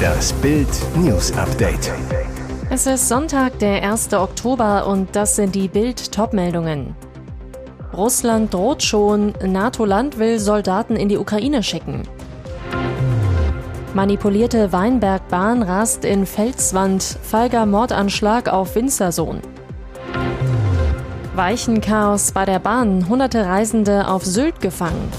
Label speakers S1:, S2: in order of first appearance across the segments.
S1: Das Bild News Update.
S2: Es ist Sonntag, der 1. Oktober und das sind die Bild Topmeldungen. Russland droht schon, NATO-Land will Soldaten in die Ukraine schicken. Manipulierte Weinbergbahn rast in Felswand, feiger Mordanschlag auf Winzersohn. Weichenchaos bei der Bahn, hunderte Reisende auf Sylt gefangen.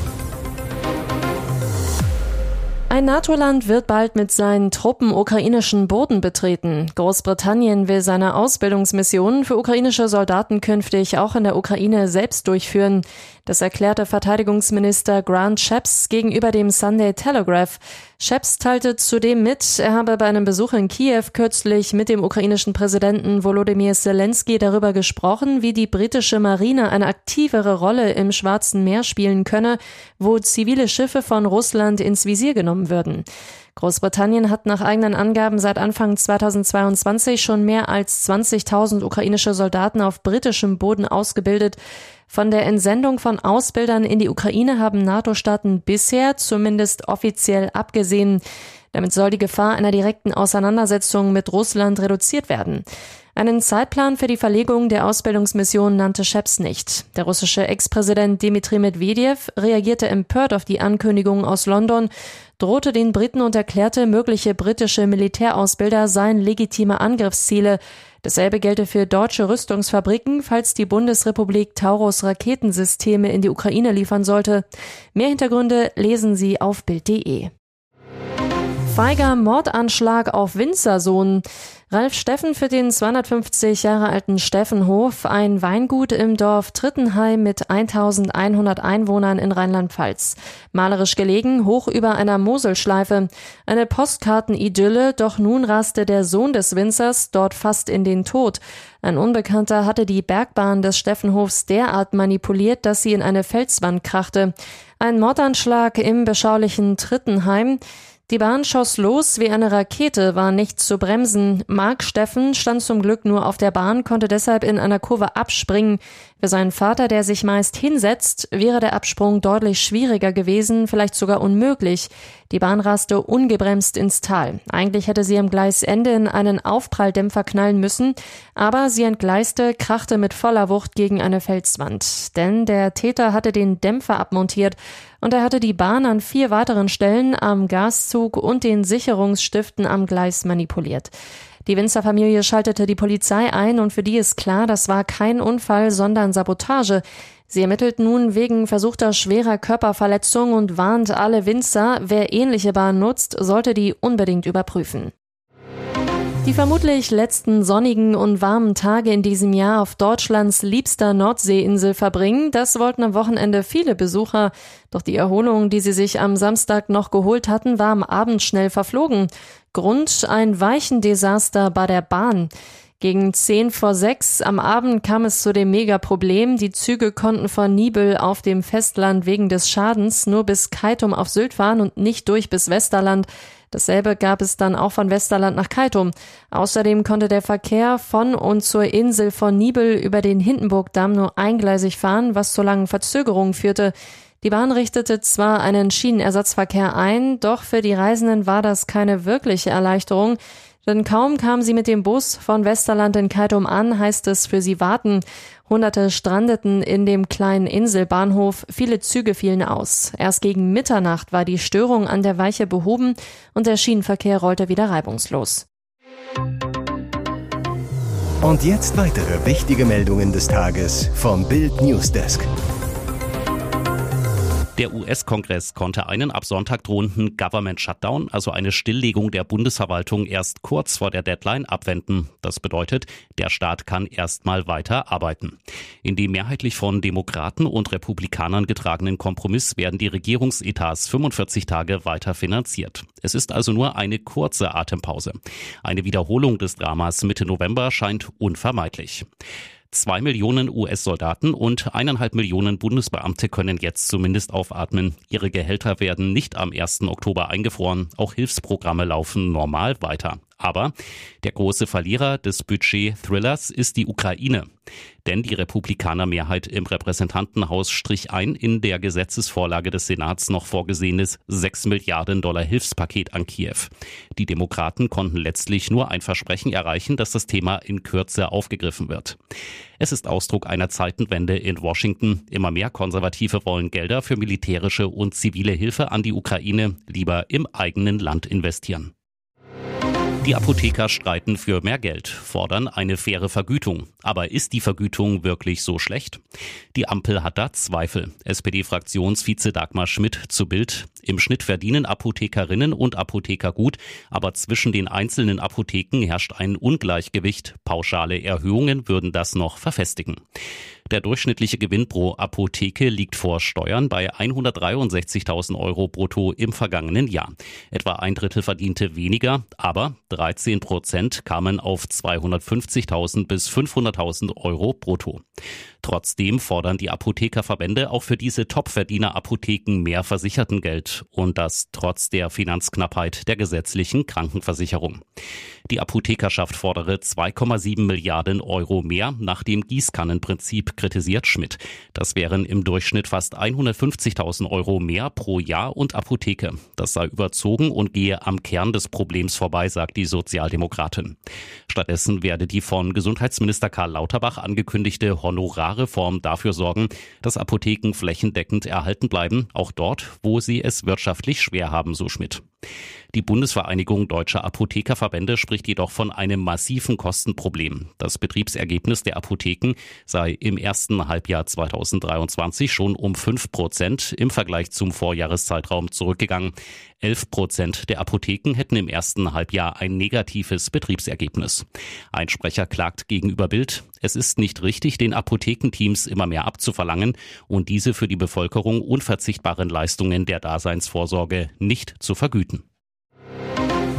S2: Ein NATO-Land wird bald mit seinen Truppen ukrainischen Boden betreten. Großbritannien will seine Ausbildungsmissionen für ukrainische Soldaten künftig auch in der Ukraine selbst durchführen. Das erklärte Verteidigungsminister Grant Shapps gegenüber dem Sunday Telegraph. Shapps teilte zudem mit, er habe bei einem Besuch in Kiew kürzlich mit dem ukrainischen Präsidenten Volodymyr Zelensky darüber gesprochen, wie die britische Marine eine aktivere Rolle im Schwarzen Meer spielen könne, wo zivile Schiffe von Russland ins Visier genommen würden. Großbritannien hat nach eigenen Angaben seit Anfang 2022 schon mehr als 20.000 ukrainische Soldaten auf britischem Boden ausgebildet. Von der Entsendung von Ausbildern in die Ukraine haben NATO-Staaten bisher zumindest offiziell abgesehen. Damit soll die Gefahr einer direkten Auseinandersetzung mit Russland reduziert werden. Einen Zeitplan für die Verlegung der Ausbildungsmission nannte Scheps nicht. Der russische Ex-Präsident Dmitri Medvedev reagierte empört auf die Ankündigung aus London, drohte den Briten und erklärte, mögliche britische Militärausbilder seien legitime Angriffsziele. Dasselbe gelte für deutsche Rüstungsfabriken, falls die Bundesrepublik Taurus Raketensysteme in die Ukraine liefern sollte. Mehr Hintergründe lesen Sie auf Bild.de. Feiger Mordanschlag auf Winzersohn. Ralf Steffen für den 250 Jahre alten Steffenhof, ein Weingut im Dorf Trittenheim mit 1100 Einwohnern in Rheinland-Pfalz. Malerisch gelegen, hoch über einer Moselschleife. Eine Postkartenidylle, doch nun raste der Sohn des Winzers dort fast in den Tod. Ein Unbekannter hatte die Bergbahn des Steffenhofs derart manipuliert, dass sie in eine Felswand krachte. Ein Mordanschlag im beschaulichen Trittenheim. Die Bahn schoss los wie eine Rakete, war nicht zu bremsen. Mark Steffen stand zum Glück nur auf der Bahn, konnte deshalb in einer Kurve abspringen. Für seinen Vater, der sich meist hinsetzt, wäre der Absprung deutlich schwieriger gewesen, vielleicht sogar unmöglich. Die Bahn raste ungebremst ins Tal. Eigentlich hätte sie am Gleisende in einen Aufpralldämpfer knallen müssen, aber sie entgleiste, krachte mit voller Wucht gegen eine Felswand. Denn der Täter hatte den Dämpfer abmontiert und er hatte die Bahn an vier weiteren Stellen am Gaszug und den Sicherungsstiften am Gleis manipuliert. Die Winzerfamilie schaltete die Polizei ein und für die ist klar, das war kein Unfall, sondern Sabotage. Sie ermittelt nun wegen versuchter schwerer Körperverletzung und warnt alle Winzer, wer ähnliche Bahn nutzt, sollte die unbedingt überprüfen. Die vermutlich letzten sonnigen und warmen Tage in diesem Jahr auf Deutschlands liebster Nordseeinsel verbringen, das wollten am Wochenende viele Besucher. Doch die Erholung, die sie sich am Samstag noch geholt hatten, war am Abend schnell verflogen. Grund ein Weichendesaster bei der Bahn. Gegen zehn vor sechs am Abend kam es zu dem Megaproblem. Die Züge konnten von Nibel auf dem Festland wegen des Schadens nur bis Kaitum auf Sylt fahren und nicht durch bis Westerland. Dasselbe gab es dann auch von Westerland nach Kaitum. Außerdem konnte der Verkehr von und zur Insel von Nibel über den Hindenburgdamm nur eingleisig fahren, was zu langen Verzögerungen führte. Die Bahn richtete zwar einen Schienenersatzverkehr ein, doch für die Reisenden war das keine wirkliche Erleichterung. Denn kaum kam sie mit dem Bus von Westerland in Kaitum an, heißt es für sie warten. Hunderte strandeten in dem kleinen Inselbahnhof, viele Züge fielen aus. Erst gegen Mitternacht war die Störung an der Weiche behoben und der Schienenverkehr rollte wieder reibungslos.
S1: Und jetzt weitere wichtige Meldungen des Tages vom Bild Newsdesk.
S3: Der US-Kongress konnte einen ab Sonntag drohenden Government Shutdown, also eine Stilllegung der Bundesverwaltung, erst kurz vor der Deadline abwenden. Das bedeutet, der Staat kann erstmal weiter arbeiten. In dem mehrheitlich von Demokraten und Republikanern getragenen Kompromiss werden die Regierungsetats 45 Tage weiter finanziert. Es ist also nur eine kurze Atempause. Eine Wiederholung des Dramas Mitte November scheint unvermeidlich. Zwei Millionen US-Soldaten und eineinhalb Millionen Bundesbeamte können jetzt zumindest aufatmen. Ihre Gehälter werden nicht am 1. Oktober eingefroren. Auch Hilfsprogramme laufen normal weiter. Aber der große Verlierer des Budget-Thrillers ist die Ukraine. Denn die Republikanermehrheit im Repräsentantenhaus strich ein in der Gesetzesvorlage des Senats noch vorgesehenes 6 Milliarden Dollar Hilfspaket an Kiew. Die Demokraten konnten letztlich nur ein Versprechen erreichen, dass das Thema in Kürze aufgegriffen wird. Es ist Ausdruck einer Zeitenwende in Washington. Immer mehr Konservative wollen Gelder für militärische und zivile Hilfe an die Ukraine lieber im eigenen Land investieren. Die Apotheker streiten für mehr Geld, fordern eine faire Vergütung. Aber ist die Vergütung wirklich so schlecht? Die Ampel hat da Zweifel. SPD-Fraktionsvize Dagmar Schmidt zu Bild. Im Schnitt verdienen Apothekerinnen und Apotheker gut, aber zwischen den einzelnen Apotheken herrscht ein Ungleichgewicht. Pauschale Erhöhungen würden das noch verfestigen. Der durchschnittliche Gewinn pro Apotheke liegt vor Steuern bei 163.000 Euro brutto im vergangenen Jahr. Etwa ein Drittel verdiente weniger, aber 13 Prozent kamen auf 250.000 bis 500.000 Euro brutto. Trotzdem fordern die Apothekerverbände auch für diese Topverdiener-Apotheken mehr Versichertengeld und das trotz der Finanzknappheit der gesetzlichen Krankenversicherung. Die Apothekerschaft fordere 2,7 Milliarden Euro mehr nach dem Gießkannenprinzip, kritisiert Schmidt. Das wären im Durchschnitt fast 150.000 Euro mehr pro Jahr und Apotheke. Das sei überzogen und gehe am Kern des Problems vorbei, sagt die Sozialdemokratin. Stattdessen werde die von Gesundheitsminister Karl Lauterbach angekündigte Honorarreform dafür sorgen, dass Apotheken flächendeckend erhalten bleiben, auch dort, wo sie es wirtschaftlich schwer haben, so Schmidt. Die Bundesvereinigung Deutscher Apothekerverbände spricht jedoch von einem massiven Kostenproblem. Das Betriebsergebnis der Apotheken sei im ersten Halbjahr 2023 schon um fünf Prozent im Vergleich zum Vorjahreszeitraum zurückgegangen. Elf Prozent der Apotheken hätten im ersten Halbjahr ein negatives Betriebsergebnis. Ein Sprecher klagt gegenüber Bild, es ist nicht richtig, den Apothekenteams immer mehr abzuverlangen und diese für die Bevölkerung unverzichtbaren Leistungen der Daseinsvorsorge nicht zu vergüten.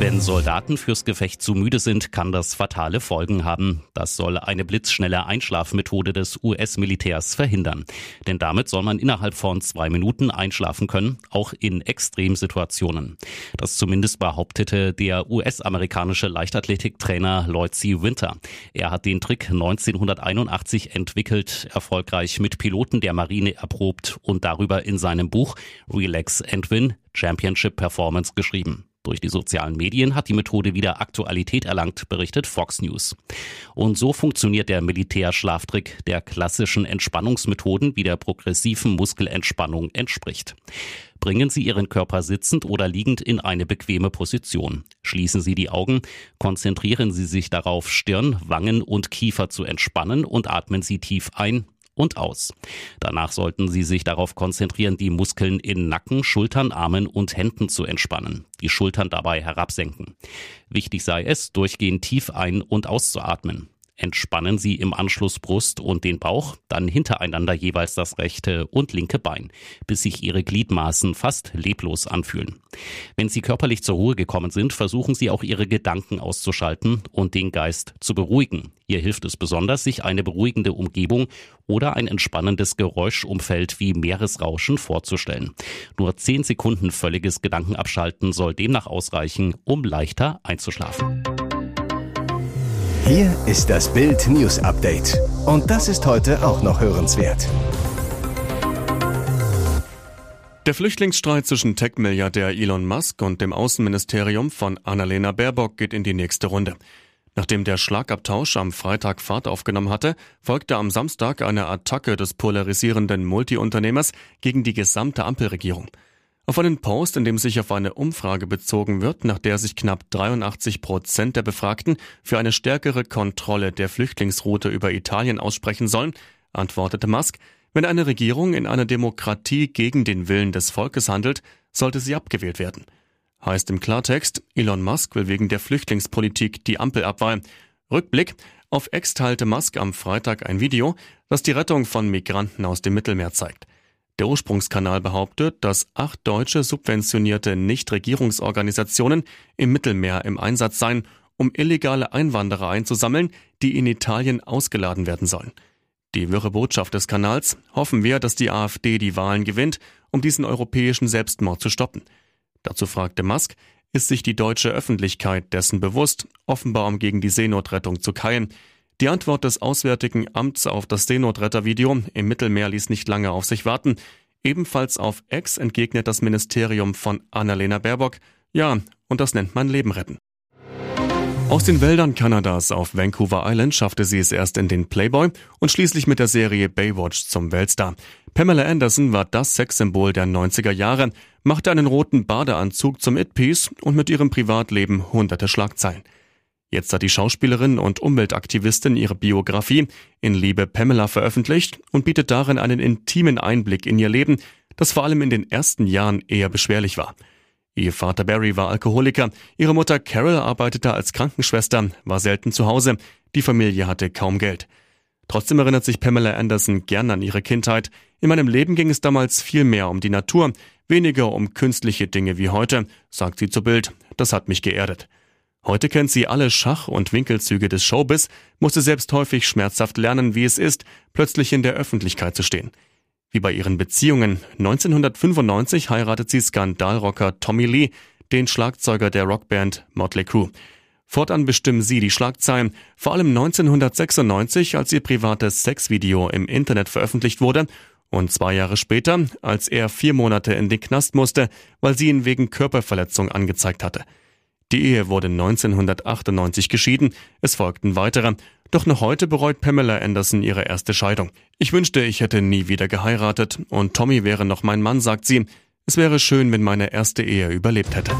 S3: Wenn Soldaten fürs Gefecht zu müde sind, kann das fatale Folgen haben. Das soll eine blitzschnelle Einschlafmethode des US-Militärs verhindern. Denn damit soll man innerhalb von zwei Minuten einschlafen können, auch in Extremsituationen. Das zumindest behauptete der US-amerikanische Leichtathletiktrainer Lloyd C. Winter. Er hat den Trick 1981 entwickelt, erfolgreich mit Piloten der Marine erprobt und darüber in seinem Buch Relax and Win Championship Performance geschrieben. Durch die sozialen Medien hat die Methode wieder Aktualität erlangt, berichtet Fox News. Und so funktioniert der Militärschlaftrick der klassischen Entspannungsmethoden wie der progressiven Muskelentspannung entspricht. Bringen Sie Ihren Körper sitzend oder liegend in eine bequeme Position. Schließen Sie die Augen, konzentrieren Sie sich darauf, Stirn, Wangen und Kiefer zu entspannen und atmen Sie tief ein und aus. Danach sollten Sie sich darauf konzentrieren, die Muskeln in Nacken, Schultern, Armen und Händen zu entspannen. Die Schultern dabei herabsenken. Wichtig sei es, durchgehend tief ein- und auszuatmen. Entspannen Sie im Anschluss Brust und den Bauch, dann hintereinander jeweils das rechte und linke Bein, bis sich Ihre Gliedmaßen fast leblos anfühlen. Wenn Sie körperlich zur Ruhe gekommen sind, versuchen Sie auch Ihre Gedanken auszuschalten und den Geist zu beruhigen. Hier hilft es besonders, sich eine beruhigende Umgebung oder ein entspannendes Geräuschumfeld wie Meeresrauschen vorzustellen. Nur zehn Sekunden völliges Gedankenabschalten soll demnach ausreichen, um leichter einzuschlafen.
S1: Hier ist das Bild News Update. Und das ist heute auch noch hörenswert.
S4: Der Flüchtlingsstreit zwischen Tech-Milliardär Elon Musk und dem Außenministerium von Annalena Baerbock geht in die nächste Runde. Nachdem der Schlagabtausch am Freitag Fahrt aufgenommen hatte, folgte am Samstag eine Attacke des polarisierenden Multiunternehmers gegen die gesamte Ampelregierung. Auf einen Post, in dem sich auf eine Umfrage bezogen wird, nach der sich knapp 83 Prozent der Befragten für eine stärkere Kontrolle der Flüchtlingsroute über Italien aussprechen sollen, antwortete Musk, wenn eine Regierung in einer Demokratie gegen den Willen des Volkes handelt, sollte sie abgewählt werden. Heißt im Klartext, Elon Musk will wegen der Flüchtlingspolitik die Ampel abweihen. Rückblick, auf Ex teilte Musk am Freitag ein Video, das die Rettung von Migranten aus dem Mittelmeer zeigt. Der Ursprungskanal behauptet, dass acht deutsche subventionierte Nichtregierungsorganisationen im Mittelmeer im Einsatz seien, um illegale Einwanderer einzusammeln, die in Italien ausgeladen werden sollen. Die wirre Botschaft des Kanals hoffen wir, dass die AfD die Wahlen gewinnt, um diesen europäischen Selbstmord zu stoppen. Dazu fragte Musk, ist sich die deutsche Öffentlichkeit dessen bewusst, offenbar um gegen die Seenotrettung zu keilen. Die Antwort des Auswärtigen Amts auf das Seenotrettervideo im Mittelmeer ließ nicht lange auf sich warten. Ebenfalls auf Ex entgegnet das Ministerium von Annalena Baerbock, ja, und das nennt man Leben retten. Aus den Wäldern Kanadas auf Vancouver Island schaffte sie es erst in den Playboy und schließlich mit der Serie Baywatch zum Weltstar. Pamela Anderson war das Sexsymbol der 90er Jahre, machte einen roten Badeanzug zum It-Piece und mit ihrem Privatleben hunderte Schlagzeilen. Jetzt hat die Schauspielerin und Umweltaktivistin ihre Biografie in Liebe Pamela veröffentlicht und bietet darin einen intimen Einblick in ihr Leben, das vor allem in den ersten Jahren eher beschwerlich war. Ihr Vater Barry war Alkoholiker, ihre Mutter Carol arbeitete als Krankenschwester, war selten zu Hause, die Familie hatte kaum Geld. Trotzdem erinnert sich Pamela Anderson gern an ihre Kindheit. In meinem Leben ging es damals viel mehr um die Natur, weniger um künstliche Dinge wie heute, sagt sie zu Bild. Das hat mich geerdet. Heute kennt sie alle Schach- und Winkelzüge des Showbiz, musste selbst häufig schmerzhaft lernen, wie es ist, plötzlich in der Öffentlichkeit zu stehen. Wie bei ihren Beziehungen. 1995 heiratet sie Skandalrocker Tommy Lee, den Schlagzeuger der Rockband Motley Crue. Fortan bestimmen sie die Schlagzeilen, vor allem 1996, als ihr privates Sexvideo im Internet veröffentlicht wurde und zwei Jahre später, als er vier Monate in den Knast musste, weil sie ihn wegen Körperverletzung angezeigt hatte. Die Ehe wurde 1998 geschieden, es folgten weitere, doch noch heute bereut Pamela Anderson ihre erste Scheidung. Ich wünschte, ich hätte nie wieder geheiratet und Tommy wäre noch mein Mann, sagt sie. Es wäre schön, wenn meine erste Ehe überlebt hätte.